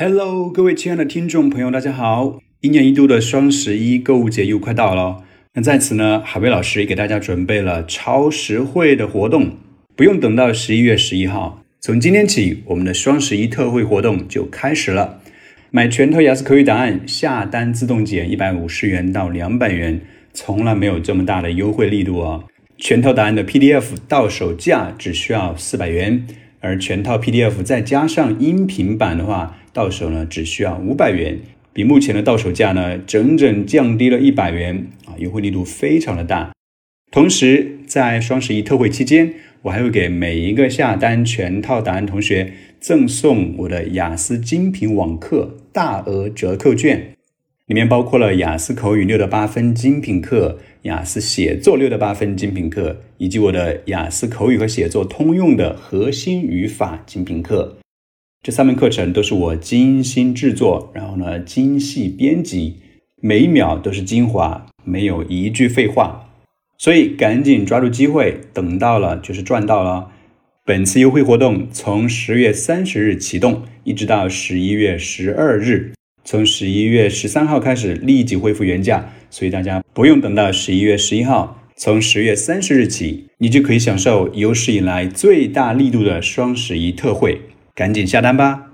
Hello，各位亲爱的听众朋友，大家好！一年一度的双十一购物节又快到了，那在此呢，海威老师也给大家准备了超实惠的活动，不用等到十一月十一号，从今天起，我们的双十一特惠活动就开始了。买全套雅思口语答案，下单自动减一百五十元到两百元，从来没有这么大的优惠力度哦！全套答案的 PDF 到手价只需要四百元，而全套 PDF 再加上音频版的话。到手呢只需要五百元，比目前的到手价呢整整降低了一百元啊，优惠力度非常的大。同时在双十一特惠期间，我还会给每一个下单全套答案同学赠送我的雅思精品网课大额折扣券，里面包括了雅思口语六的八分精品课、雅思写作六的八分精品课，以及我的雅思口语和写作通用的核心语法精品课。这三门课程都是我精心制作，然后呢精细编辑，每一秒都是精华，没有一句废话。所以赶紧抓住机会，等到了就是赚到了。本次优惠活动从十月三十日启动，一直到十一月十二日，从十一月十三号开始立即恢复原价，所以大家不用等到十一月十一号，从十月三十日起，你就可以享受有史以来最大力度的双十一特惠。赶紧下单吧！